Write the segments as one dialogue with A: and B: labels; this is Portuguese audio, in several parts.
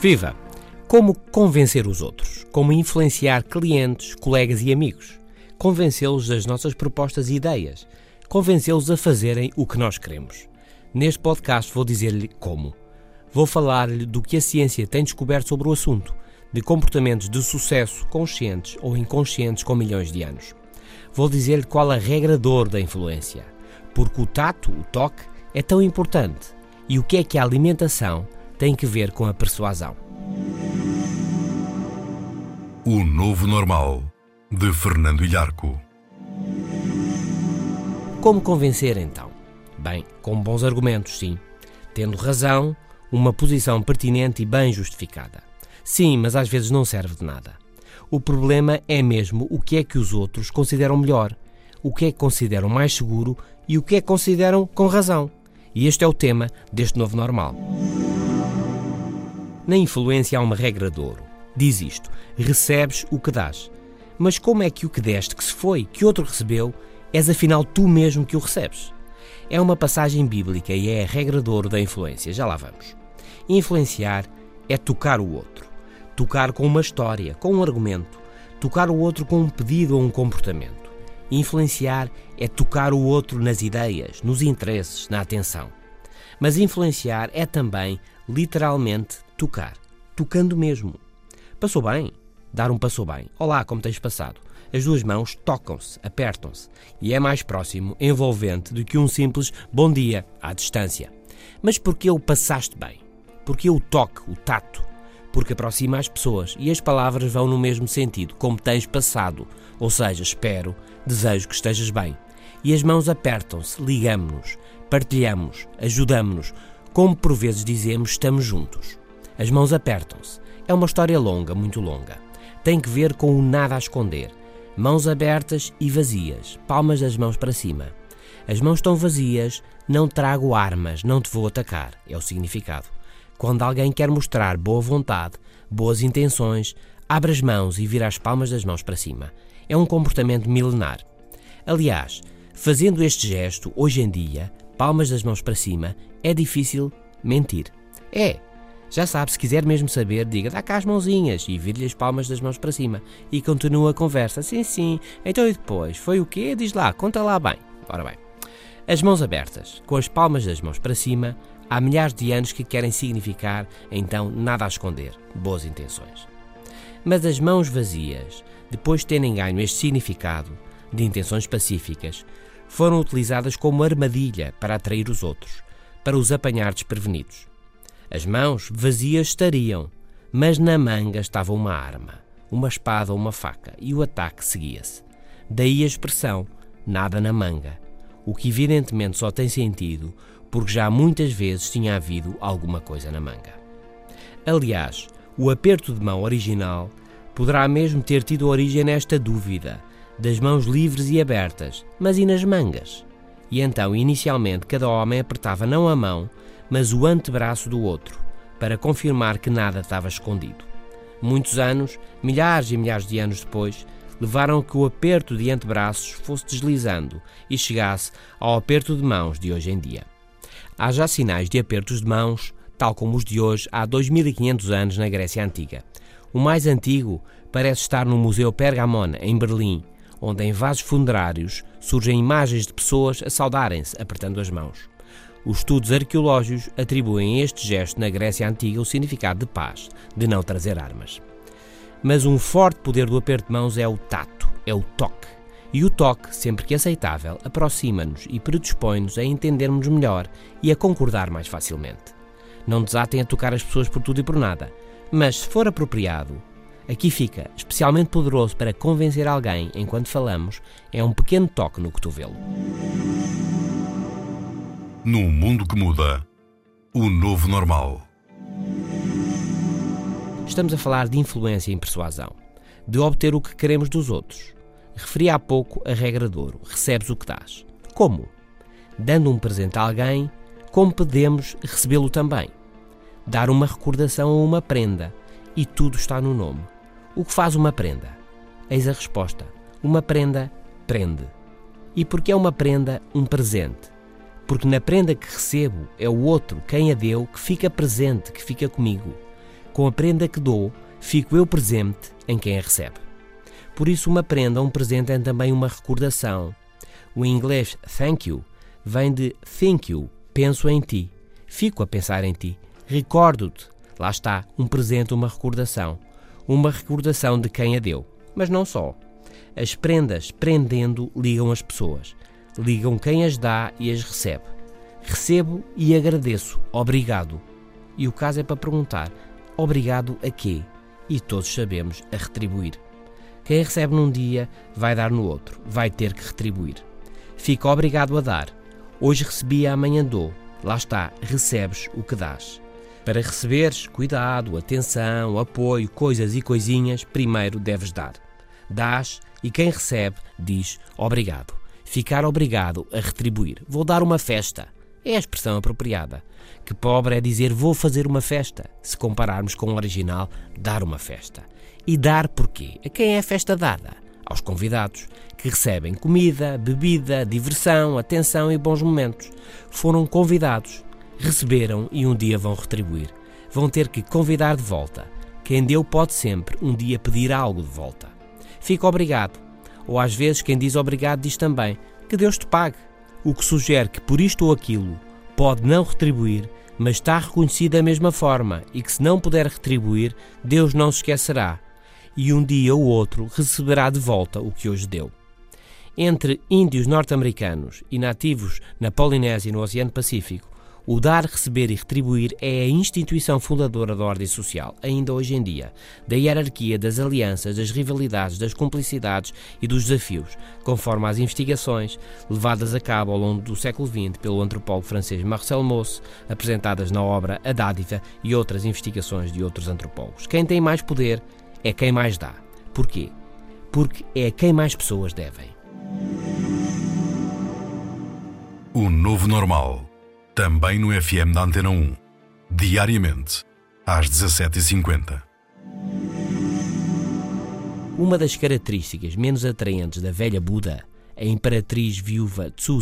A: Viva! Como convencer os outros? Como influenciar clientes, colegas e amigos? Convencê-los das nossas propostas e ideias? Convencê-los a fazerem o que nós queremos? Neste podcast vou dizer-lhe como. Vou falar-lhe do que a ciência tem descoberto sobre o assunto, de comportamentos de sucesso conscientes ou inconscientes com milhões de anos. Vou dizer-lhe qual a regra de ouro da influência, porque o tato, o toque, é tão importante e o que é que a alimentação tem que ver com a persuasão.
B: O Novo Normal, de Fernando Ilharco.
A: Como convencer então? Bem, com bons argumentos, sim. Tendo razão, uma posição pertinente e bem justificada. Sim, mas às vezes não serve de nada. O problema é mesmo o que é que os outros consideram melhor, o que é que consideram mais seguro e o que é que consideram com razão. E este é o tema deste novo normal. Na influência há uma regra de ouro. Diz isto: recebes o que dás. Mas como é que o que deste, que se foi, que outro recebeu, és afinal tu mesmo que o recebes? É uma passagem bíblica e é a regra de ouro da influência. Já lá vamos. Influenciar é tocar o outro. Tocar com uma história, com um argumento. Tocar o outro com um pedido ou um comportamento. Influenciar é tocar o outro nas ideias, nos interesses, na atenção. Mas influenciar é também, literalmente, tocar. Tocando mesmo. Passou bem? Dar um passou bem. Olá, como tens passado? As duas mãos tocam-se, apertam-se e é mais próximo, envolvente, do que um simples bom dia à distância. Mas porquê o passaste bem? Porquê o toque, o tato? Porque aproxima as pessoas e as palavras vão no mesmo sentido, como tens passado. Ou seja, espero, desejo que estejas bem. E as mãos apertam-se, ligamos-nos, partilhamos, ajudamos-nos, como por vezes dizemos, estamos juntos. As mãos apertam-se. É uma história longa, muito longa. Tem que ver com o nada a esconder. Mãos abertas e vazias, palmas das mãos para cima. As mãos estão vazias, não trago armas, não te vou atacar, é o significado. Quando alguém quer mostrar boa vontade, boas intenções, abre as mãos e vira as palmas das mãos para cima. É um comportamento milenar. Aliás, fazendo este gesto, hoje em dia, palmas das mãos para cima, é difícil mentir. É, já sabe, se quiser mesmo saber, diga, dá cá as mãozinhas e vire-lhe as palmas das mãos para cima. E continua a conversa. Sim, sim. Então e depois? Foi o quê? Diz lá, conta lá bem. Ora bem. As mãos abertas, com as palmas das mãos para cima, há milhares de anos que querem significar, então, nada a esconder, boas intenções. Mas as mãos vazias, depois de terem ganho este significado, de intenções pacíficas, foram utilizadas como armadilha para atrair os outros, para os apanhar desprevenidos. As mãos vazias estariam, mas na manga estava uma arma, uma espada ou uma faca, e o ataque seguia-se. Daí a expressão nada na manga, o que evidentemente só tem sentido porque já muitas vezes tinha havido alguma coisa na manga. Aliás, o aperto de mão original poderá mesmo ter tido origem nesta dúvida, das mãos livres e abertas, mas e nas mangas? E então, inicialmente, cada homem apertava não a mão, mas o antebraço do outro, para confirmar que nada estava escondido. Muitos anos, milhares e milhares de anos depois, levaram que o aperto de antebraços fosse deslizando e chegasse ao aperto de mãos de hoje em dia. Há já sinais de apertos de mãos, tal como os de hoje há 2500 anos na Grécia Antiga. O mais antigo parece estar no Museu Pergamon, em Berlim, onde em vasos funerários surgem imagens de pessoas a saudarem-se apertando as mãos. Os estudos arqueológicos atribuem a este gesto na Grécia Antiga o significado de paz, de não trazer armas. Mas um forte poder do aperto de mãos é o tato, é o toque. E o toque, sempre que aceitável, aproxima-nos e predispõe-nos a entendermos melhor e a concordar mais facilmente. Não desatem a tocar as pessoas por tudo e por nada, mas se for apropriado, aqui fica, especialmente poderoso para convencer alguém enquanto falamos, é um pequeno toque no cotovelo.
B: Num mundo que muda, O novo normal.
A: Estamos a falar de influência e persuasão, de obter o que queremos dos outros. Referi há pouco a regra de ouro: recebes o que dás. Como? Dando um presente a alguém, como podemos recebê-lo também? Dar uma recordação a uma prenda, e tudo está no nome. O que faz uma prenda? Eis a resposta: uma prenda prende. E porque é uma prenda um presente? Porque na prenda que recebo é o outro, quem a deu, que fica presente, que fica comigo. Com a prenda que dou, fico eu presente em quem a recebe. Por isso, uma prenda, um presente, é também uma recordação. O inglês thank you vem de think you, penso em ti, fico a pensar em ti, recordo-te. Lá está, um presente, uma recordação. Uma recordação de quem a deu. Mas não só. As prendas, prendendo, ligam as pessoas. Ligam quem as dá e as recebe. Recebo e agradeço. Obrigado. E o caso é para perguntar: obrigado a quê? E todos sabemos a retribuir. Quem recebe num dia vai dar no outro, vai ter que retribuir. Fica obrigado a dar. Hoje recebi, amanhã dou. Lá está, recebes o que dás. Para receberes cuidado, atenção, apoio, coisas e coisinhas, primeiro deves dar. Dás e quem recebe diz obrigado. Ficar obrigado a retribuir. Vou dar uma festa. É a expressão apropriada. Que pobre é dizer vou fazer uma festa, se compararmos com o original dar uma festa. E dar porquê? A quem é a festa dada? Aos convidados, que recebem comida, bebida, diversão, atenção e bons momentos. Foram convidados, receberam e um dia vão retribuir. Vão ter que convidar de volta. Quem deu pode sempre um dia pedir algo de volta. Fica obrigado. Ou às vezes quem diz obrigado diz também que Deus te pague. O que sugere que por isto ou aquilo pode não retribuir, mas está reconhecido da mesma forma e que se não puder retribuir, Deus não se esquecerá e um dia ou outro receberá de volta o que hoje deu. Entre índios norte-americanos e nativos na Polinésia e no Oceano Pacífico, o dar, receber e retribuir é a instituição fundadora da ordem social, ainda hoje em dia, da hierarquia das alianças, das rivalidades, das cumplicidades e dos desafios, conforme as investigações levadas a cabo ao longo do século XX pelo antropólogo francês Marcel Mauss, apresentadas na obra A Dádiva e outras investigações de outros antropólogos. Quem tem mais poder é quem mais dá. Porquê? Porque é quem mais pessoas devem.
B: O novo normal. Também no FM da Antena 1. Diariamente, às 17h50.
A: Uma das características menos atraentes da velha Buda, a imperatriz viúva Tzu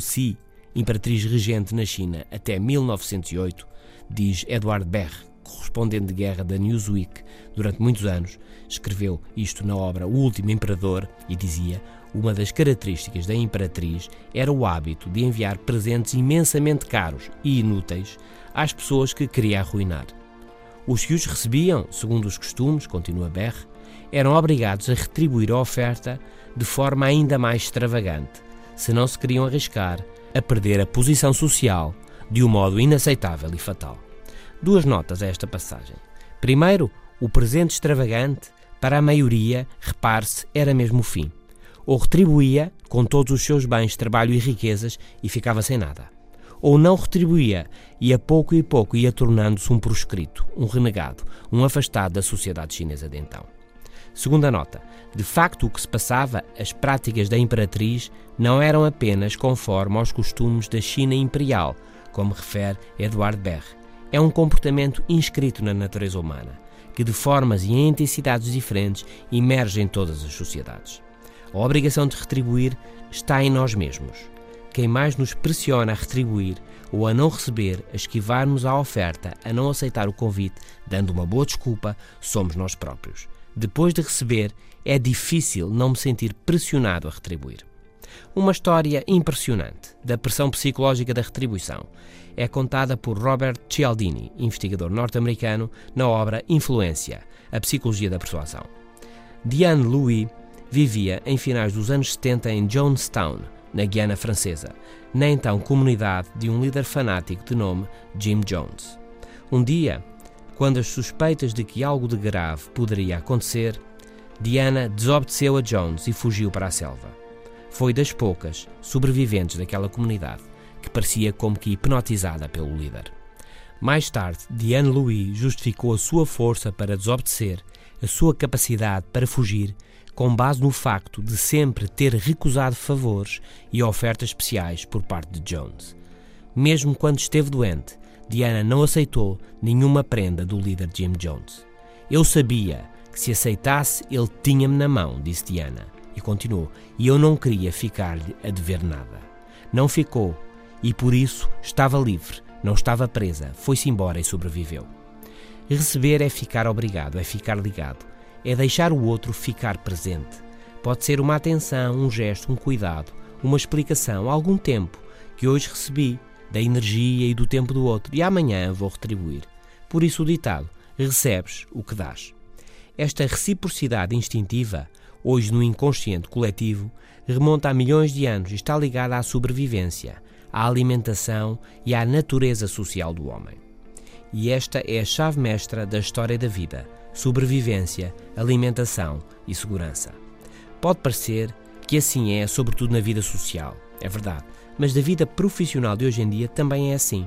A: imperatriz regente na China até 1908, diz Edward Berg, correspondente de guerra da Newsweek durante muitos anos, escreveu isto na obra O Último Imperador e dizia: uma das características da imperatriz era o hábito de enviar presentes imensamente caros e inúteis às pessoas que queria arruinar. Os que os recebiam, segundo os costumes, continua Berre, eram obrigados a retribuir a oferta de forma ainda mais extravagante, se não se queriam arriscar a perder a posição social de um modo inaceitável e fatal. Duas notas a esta passagem. Primeiro, o presente extravagante, para a maioria, repare-se, era mesmo o fim. Ou retribuía com todos os seus bens, trabalho e riquezas e ficava sem nada. Ou não retribuía e a pouco e pouco ia tornando-se um proscrito, um renegado, um afastado da sociedade chinesa de então. Segunda nota. De facto, o que se passava, as práticas da imperatriz não eram apenas conforme aos costumes da China imperial, como refere Edward Berre, é um comportamento inscrito na natureza humana, que de formas e intensidades diferentes emerge em todas as sociedades. A obrigação de retribuir está em nós mesmos. Quem mais nos pressiona a retribuir ou a não receber, a esquivar-nos à oferta, a não aceitar o convite, dando uma boa desculpa, somos nós próprios. Depois de receber, é difícil não me sentir pressionado a retribuir. Uma história impressionante da pressão psicológica da retribuição é contada por Robert Cialdini, investigador norte-americano, na obra Influência, a psicologia da persuasão. Diane Louis vivia em finais dos anos 70 em Jonestown, na Guiana Francesa, na então comunidade de um líder fanático de nome Jim Jones. Um dia, quando as suspeitas de que algo de grave poderia acontecer, Diana desobedeceu a Jones e fugiu para a selva. Foi das poucas sobreviventes daquela comunidade que parecia como que hipnotizada pelo líder. Mais tarde, Diane Louis justificou a sua força para desobedecer, a sua capacidade para fugir, com base no facto de sempre ter recusado favores e ofertas especiais por parte de Jones. Mesmo quando esteve doente, Diana não aceitou nenhuma prenda do líder Jim Jones. Eu sabia que se aceitasse, ele tinha-me na mão, disse Diana. E continuou: E eu não queria ficar-lhe a dever nada. Não ficou, e por isso estava livre, não estava presa, foi-se embora e sobreviveu. Receber é ficar obrigado, é ficar ligado, é deixar o outro ficar presente. Pode ser uma atenção, um gesto, um cuidado, uma explicação, algum tempo que hoje recebi, da energia e do tempo do outro, e amanhã vou retribuir. Por isso o ditado: recebes o que dás. Esta reciprocidade instintiva, hoje no inconsciente coletivo, remonta a milhões de anos e está ligada à sobrevivência, à alimentação e à natureza social do homem. E esta é a chave mestra da história da vida: sobrevivência, alimentação e segurança. Pode parecer que assim é, sobretudo na vida social, é verdade, mas da vida profissional de hoje em dia também é assim.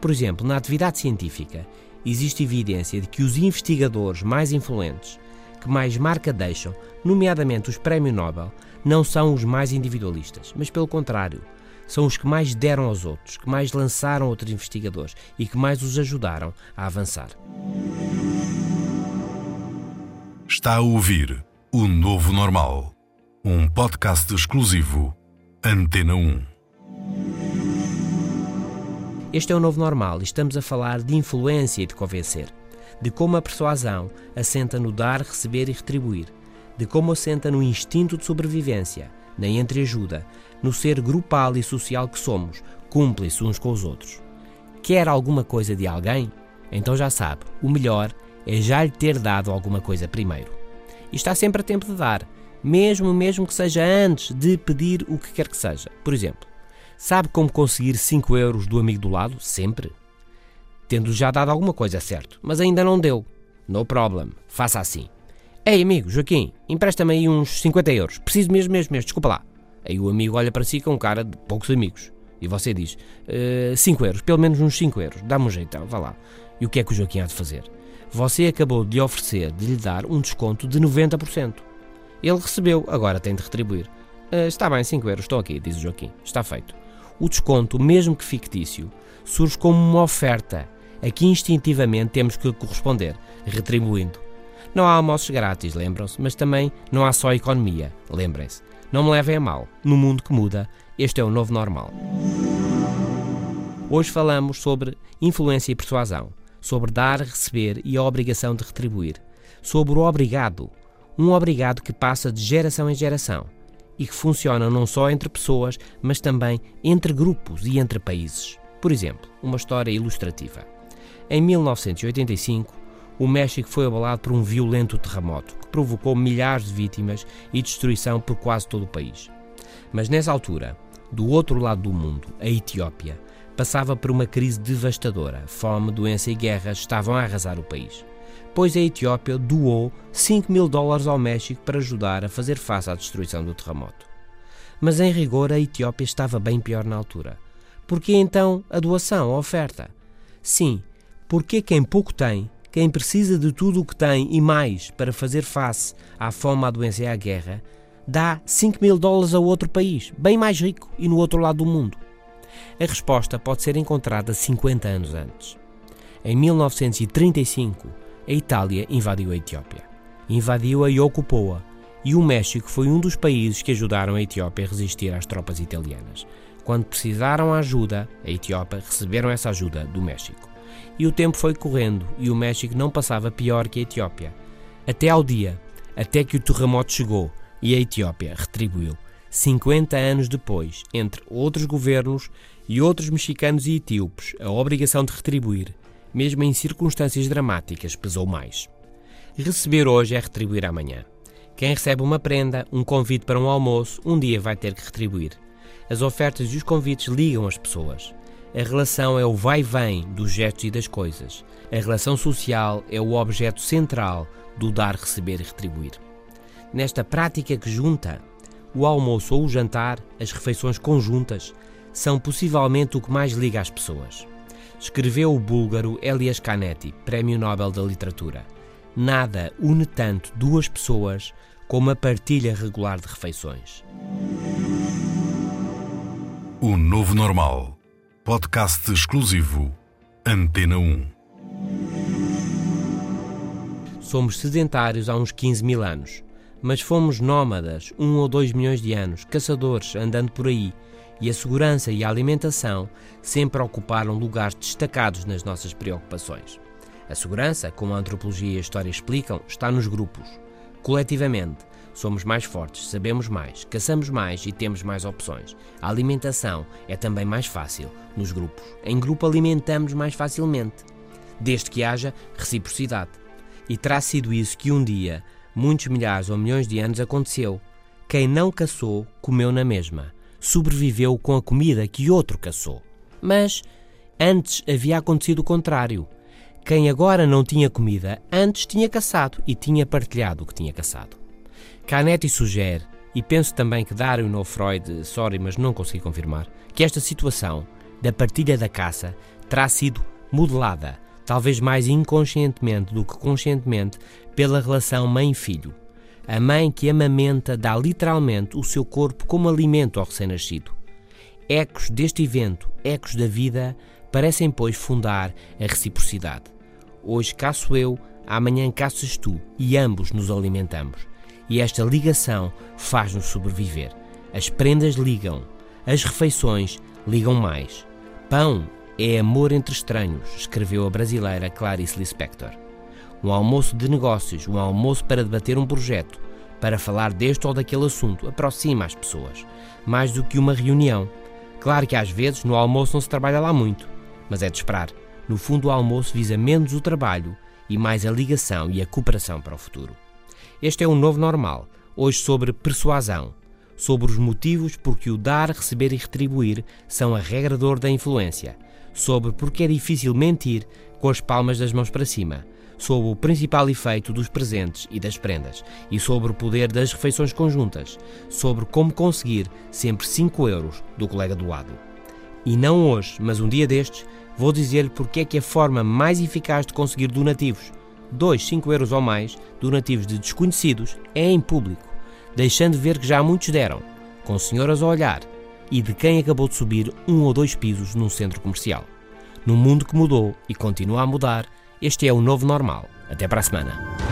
A: Por exemplo, na atividade científica, existe evidência de que os investigadores mais influentes, que mais marca deixam, nomeadamente os Prémio Nobel, não são os mais individualistas, mas pelo contrário, são os que mais deram aos outros, que mais lançaram outros investigadores e que mais os ajudaram a avançar.
B: Está a ouvir o Novo Normal, um podcast exclusivo Antena 1.
A: Este é o novo normal e estamos a falar de influência e de convencer, de como a persuasão assenta no dar, receber e retribuir, de como assenta no instinto de sobrevivência, na entreajuda, no ser grupal e social que somos, cúmplices uns com os outros. Quer alguma coisa de alguém? Então já sabe, o melhor é já lhe ter dado alguma coisa primeiro. E está sempre a tempo de dar, mesmo mesmo que seja antes de pedir o que quer que seja. Por exemplo, sabe como conseguir 5 euros do amigo do lado? Sempre. Tendo já dado alguma coisa, certo, mas ainda não deu. No problem, faça assim. Ei, amigo, Joaquim, empresta-me aí uns 50 euros. Preciso mesmo, mesmo, mesmo, desculpa lá. Aí o amigo olha para si com cara de poucos amigos. E você diz: 5 uh, euros, pelo menos uns 5 euros. Dá-me um jeitão, vá lá. E o que é que o Joaquim há de fazer? Você acabou de oferecer, de lhe dar um desconto de 90%. Ele recebeu, agora tem de retribuir. Uh, está bem, 5 euros, estou aqui, diz o Joaquim. Está feito. O desconto, mesmo que fictício, surge como uma oferta a que instintivamente temos que corresponder, retribuindo. Não há almoços grátis, lembram-se, mas também não há só economia, lembrem-se. Não me levem a mal, no mundo que muda, este é o novo normal. Hoje falamos sobre influência e persuasão, sobre dar, receber e a obrigação de retribuir, sobre o obrigado, um obrigado que passa de geração em geração e que funciona não só entre pessoas, mas também entre grupos e entre países. Por exemplo, uma história ilustrativa. Em 1985, o México foi abalado por um violento terremoto que provocou milhares de vítimas e destruição por quase todo o país. Mas nessa altura, do outro lado do mundo, a Etiópia, passava por uma crise devastadora. Fome, doença e guerras estavam a arrasar o país. Pois a Etiópia doou 5 mil dólares ao México para ajudar a fazer face à destruição do terremoto. Mas em rigor a Etiópia estava bem pior na altura. Por que então a doação, a oferta? Sim, porque quem pouco tem quem precisa de tudo o que tem e mais para fazer face à fome, à doença e à guerra, dá 5 mil dólares a outro país, bem mais rico e no outro lado do mundo? A resposta pode ser encontrada 50 anos antes. Em 1935, a Itália invadiu a Etiópia. Invadiu-a e ocupou-a, e o México foi um dos países que ajudaram a Etiópia a resistir às tropas italianas. Quando precisaram ajuda, a Etiópia receberam essa ajuda do México. E o tempo foi correndo e o México não passava pior que a Etiópia. Até ao dia, até que o terremoto chegou e a Etiópia retribuiu. 50 anos depois, entre outros governos e outros mexicanos e etíopes, a obrigação de retribuir, mesmo em circunstâncias dramáticas, pesou mais. Receber hoje é retribuir amanhã. Quem recebe uma prenda, um convite para um almoço, um dia vai ter que retribuir. As ofertas e os convites ligam as pessoas. A relação é o vai-vem dos gestos e das coisas. A relação social é o objeto central do dar, receber e retribuir. Nesta prática que junta, o almoço ou o jantar, as refeições conjuntas, são possivelmente o que mais liga as pessoas. Escreveu o búlgaro Elias Canetti, Prémio Nobel da Literatura. Nada une tanto duas pessoas como a partilha regular de refeições.
B: O Novo Normal. Podcast exclusivo. Antena 1.
A: Somos sedentários há uns 15 mil anos, mas fomos nómadas um ou dois milhões de anos, caçadores andando por aí, e a segurança e a alimentação sempre ocuparam lugares destacados nas nossas preocupações. A segurança, como a antropologia e a história explicam, está nos grupos. Coletivamente, Somos mais fortes, sabemos mais, caçamos mais e temos mais opções. A alimentação é também mais fácil nos grupos. Em grupo alimentamos mais facilmente, desde que haja reciprocidade. E terá sido isso que um dia, muitos milhares ou milhões de anos, aconteceu. Quem não caçou, comeu na mesma. Sobreviveu com a comida que outro caçou. Mas antes havia acontecido o contrário. Quem agora não tinha comida, antes tinha caçado e tinha partilhado o que tinha caçado. Canetti sugere, e penso também que Darwin ou Freud, sorry, mas não consegui confirmar, que esta situação da partilha da caça terá sido modelada, talvez mais inconscientemente do que conscientemente, pela relação mãe-filho. A mãe que amamenta dá literalmente o seu corpo como alimento ao recém-nascido. Ecos deste evento, ecos da vida, parecem, pois, fundar a reciprocidade. Hoje caço eu, amanhã caças tu, e ambos nos alimentamos e esta ligação faz-nos sobreviver. As prendas ligam, as refeições ligam mais. Pão é amor entre estranhos, escreveu a brasileira Clarice Lispector. Um almoço de negócios, um almoço para debater um projeto, para falar deste ou daquele assunto, aproxima as pessoas, mais do que uma reunião. Claro que às vezes no almoço não se trabalha lá muito, mas é de esperar. No fundo, o almoço visa menos o trabalho e mais a ligação e a cooperação para o futuro. Este é o novo normal, hoje sobre persuasão, sobre os motivos por que o dar, receber e retribuir são a regra de da influência, sobre porque é difícil mentir com as palmas das mãos para cima, sobre o principal efeito dos presentes e das prendas, e sobre o poder das refeições conjuntas, sobre como conseguir sempre 5 euros do colega do lado. E não hoje, mas um dia destes, vou dizer-lhe porque é que a forma mais eficaz de conseguir donativos 2, 5 euros ou mais, donativos de desconhecidos, é em público, deixando ver que já muitos deram, com senhoras a olhar, e de quem acabou de subir um ou dois pisos num centro comercial. Num mundo que mudou e continua a mudar, este é o novo normal. Até para a semana.